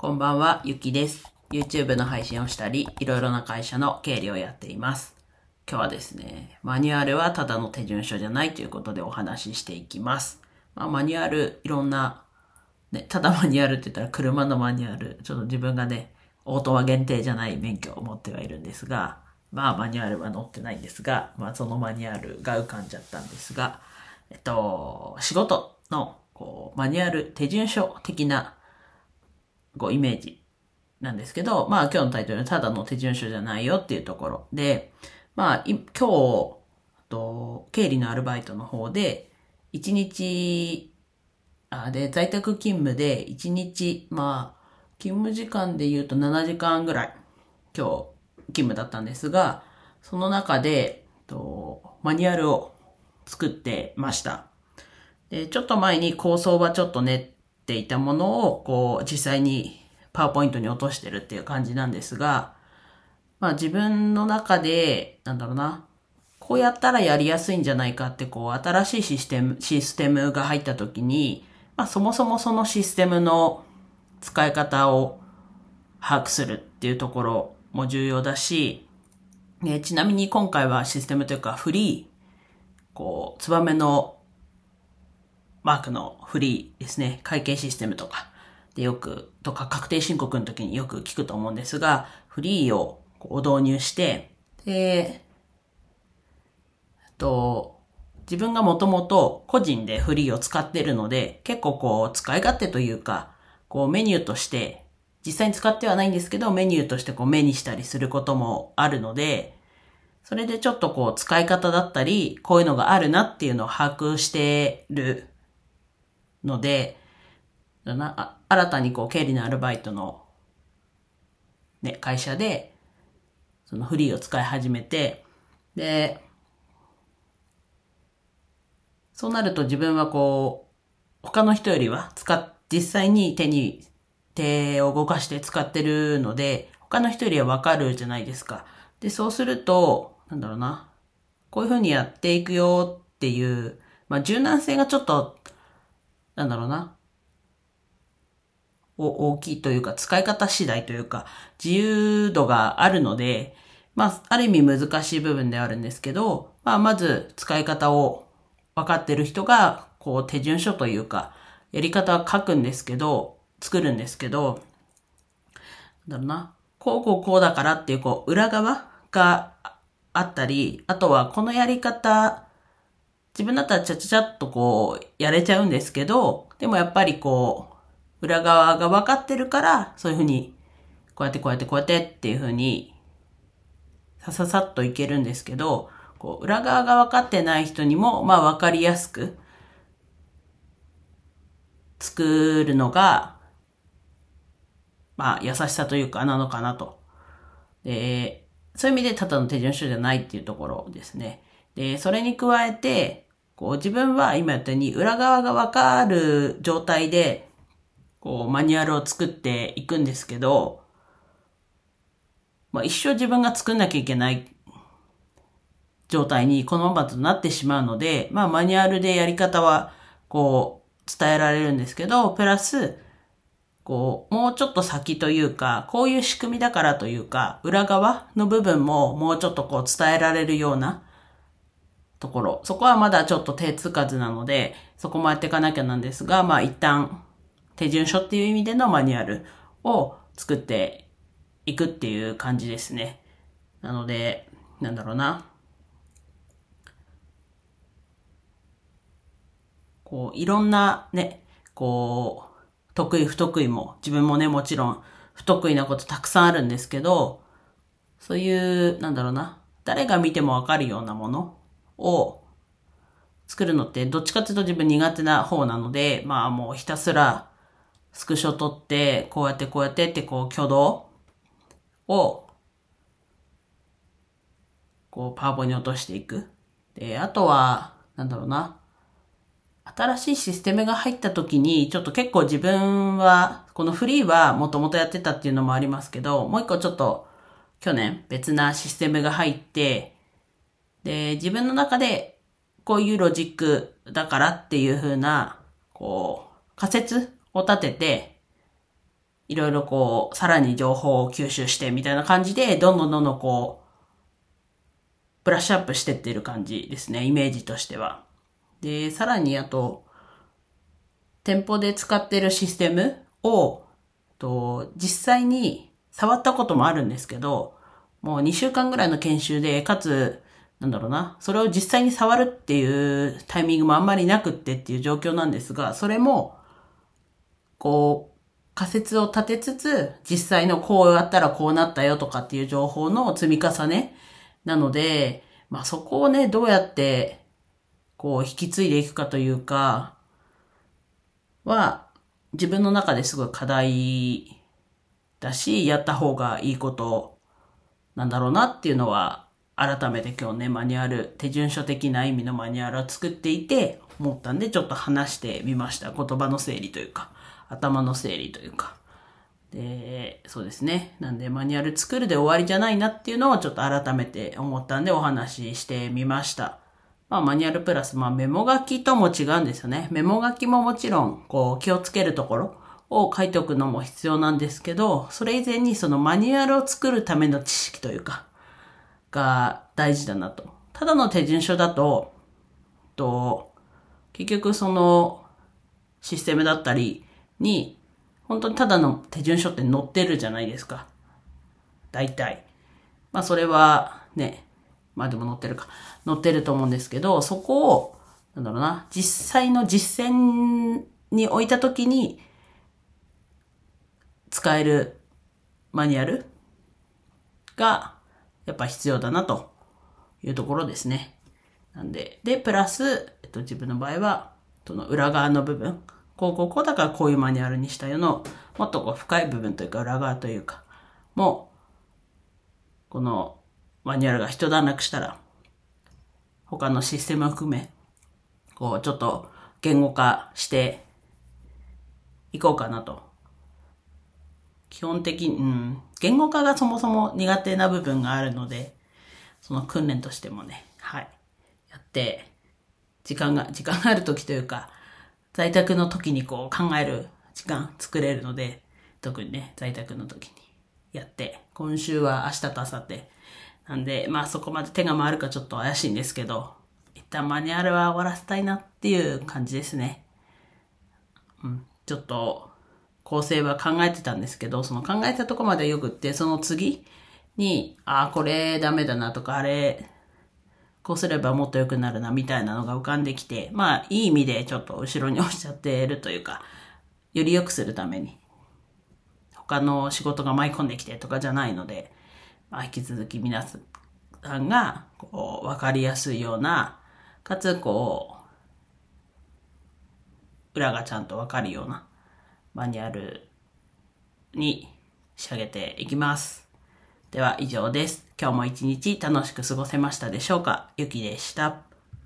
こんばんは、ゆきです。YouTube の配信をしたり、いろいろな会社の経理をやっています。今日はですね、マニュアルはただの手順書じゃないということでお話ししていきます。まあ、マニュアル、いろんな、ね、ただマニュアルって言ったら車のマニュアル、ちょっと自分がね、オートマ限定じゃない免許を持ってはいるんですが、まあマニュアルは載ってないんですが、まあそのマニュアルが浮かんじゃったんですが、えっと、仕事の、こう、マニュアル、手順書的な、こう、イメージなんですけど、まあ今日のタイトルはただの手順書じゃないよっていうところで、まあ今日、と経理のアルバイトの方で、1日、あ、で、在宅勤務で1日、まあ、勤務時間で言うと7時間ぐらい、今日、勤務だったんですが、その中で、とマニュアルを作ってました。で、ちょっと前に構想はちょっと練っていたものを、こう、実際にパワーポイントに落としてるっていう感じなんですが、まあ自分の中で、なんだろうな、こうやったらやりやすいんじゃないかって、こう、新しいシステム、システムが入った時に、まあそもそもそのシステムの使い方を把握するっていうところも重要だし、ね、ちなみに今回はシステムというかフリー、こう、ツバメのマークのフリーですね、会計システムとかでよく、とか確定申告の時によく聞くと思うんですが、フリーをこう導入して、で、と、自分がもともと個人でフリーを使ってるので、結構こう使い勝手というか、こうメニューとして、実際に使ってはないんですけど、メニューとしてこう目にしたりすることもあるので、それでちょっとこう使い方だったり、こういうのがあるなっていうのを把握してるので、な新たにこう経理のアルバイトのね、会社で、そのフリーを使い始めて、で、そうなると自分はこう、他の人よりは使っ、実際に手に、手を動かして使ってるので、他の人よりはわかるじゃないですか。で、そうすると、なんだろうな。こういう風にやっていくよっていう、まあ柔軟性がちょっと、なんだろうな。大きいというか、使い方次第というか、自由度があるので、まあ、ある意味難しい部分ではあるんですけど、まあ、まず使い方を分かってる人が、こう、手順書というか、やり方は書くんですけど、作るんですけど、なんだろうな、こうこうこうだからっていう、こう、裏側があったり、あとはこのやり方、自分だったらちゃちゃちゃっとこう、やれちゃうんですけど、でもやっぱりこう、裏側が分かってるから、そういうふうに、こうやってこうやってこうやってっていうふうに、さささっといけるんですけど、こう、裏側が分かってない人にも、まあ分かりやすく、作るのが、まあ優しさというかなのかなと。で、そういう意味でただの手順書じゃないっていうところですね。で、それに加えて、こう自分は今言ったように裏側が分かる状態で、こうマニュアルを作っていくんですけど、まあ一生自分が作んなきゃいけない状態にこのままとなってしまうので、まあマニュアルでやり方はこう伝えられるんですけど、プラス、こう、もうちょっと先というか、こういう仕組みだからというか、裏側の部分ももうちょっとこう伝えられるようなところ。そこはまだちょっと手つかずなので、そこもやっていかなきゃなんですが、まあ一旦手順書っていう意味でのマニュアルを作っていくっていう感じですね。なので、なんだろうな。こう、いろんなね、こう、得意不得意も、自分もね、もちろん不得意なことたくさんあるんですけど、そういう、なんだろうな、誰が見てもわかるようなものを作るのって、どっちかっていうと自分苦手な方なので、まあもうひたすらスクショ撮って、こうやってこうやってって、こう挙動を、こうパワポに落としていく。で、あとは、なんだろうな、新しいシステムが入った時に、ちょっと結構自分は、このフリーはもともとやってたっていうのもありますけど、もう一個ちょっと去年別なシステムが入って、で、自分の中でこういうロジックだからっていう風な、こう、仮説を立てていろいろこう、さらに情報を吸収してみたいな感じで、どんどんどんどんこう、ブラッシュアップしてってる感じですね、イメージとしては。で、さらにあと、店舗で使ってるシステムを、と、実際に触ったこともあるんですけど、もう2週間ぐらいの研修で、かつ、なんだろうな、それを実際に触るっていうタイミングもあんまりなくってっていう状況なんですが、それも、こう、仮説を立てつつ、実際のこうやったらこうなったよとかっていう情報の積み重ねなので、まあそこをね、どうやって、こう引き継いでいくかというか、は、自分の中ですごい課題だし、やった方がいいことなんだろうなっていうのは、改めて今日ね、マニュアル、手順書的な意味のマニュアルを作っていて、思ったんで、ちょっと話してみました。言葉の整理というか、頭の整理というか。で、そうですね。なんで、マニュアル作るで終わりじゃないなっていうのをちょっと改めて思ったんでお話ししてみました。まあ、マニュアルプラス、まあ、メモ書きとも違うんですよね。メモ書きももちろん、こう、気をつけるところを書いておくのも必要なんですけど、それ以前にそのマニュアルを作るための知識というか、が大事だなと。ただの手順書だと、と、結局その、システムだったりに、本当にただの手順書って載ってるじゃないですか。大体。まあそれはね、まあでも載ってるか。載ってると思うんですけど、そこを、なんだろうな、実際の実践に置いたときに、使えるマニュアルが、やっぱ必要だなというところですね。なんで、で、プラス、えっと、自分の場合は、その裏側の部分、こうこうこうだからこういうマニュアルにしたよの、もっとこう深い部分というか裏側というか、もう、このマニュアルが一段落したら、他のシステムを含め、こうちょっと言語化していこうかなと。基本的に、うん、言語化がそもそも苦手な部分があるので、その訓練としてもね、はい、やって、時間が、時間がある時というか、在宅の時にこう考える時間作れるので、特にね、在宅の時にやって、今週は明日と明後日。なんで、まあそこまで手が回るかちょっと怪しいんですけど、一旦マニュアルは終わらせたいなっていう感じですね。うん、ちょっと構成は考えてたんですけど、その考えたとこまでよくって、その次に、ああ、これダメだなとか、あれこうすればもっと良くなるなみたいなのが浮かんできて、まあいい意味でちょっと後ろに押しちゃってるというか、より良くするために、他の仕事が舞い込んできてとかじゃないので、まあ引き続き皆さんがこう分かりやすいような、かつこう、裏がちゃんと分かるようなマニュアルに仕上げていきます。では以上です。今日も一日楽しく過ごせましたでしょうか？ゆきでした。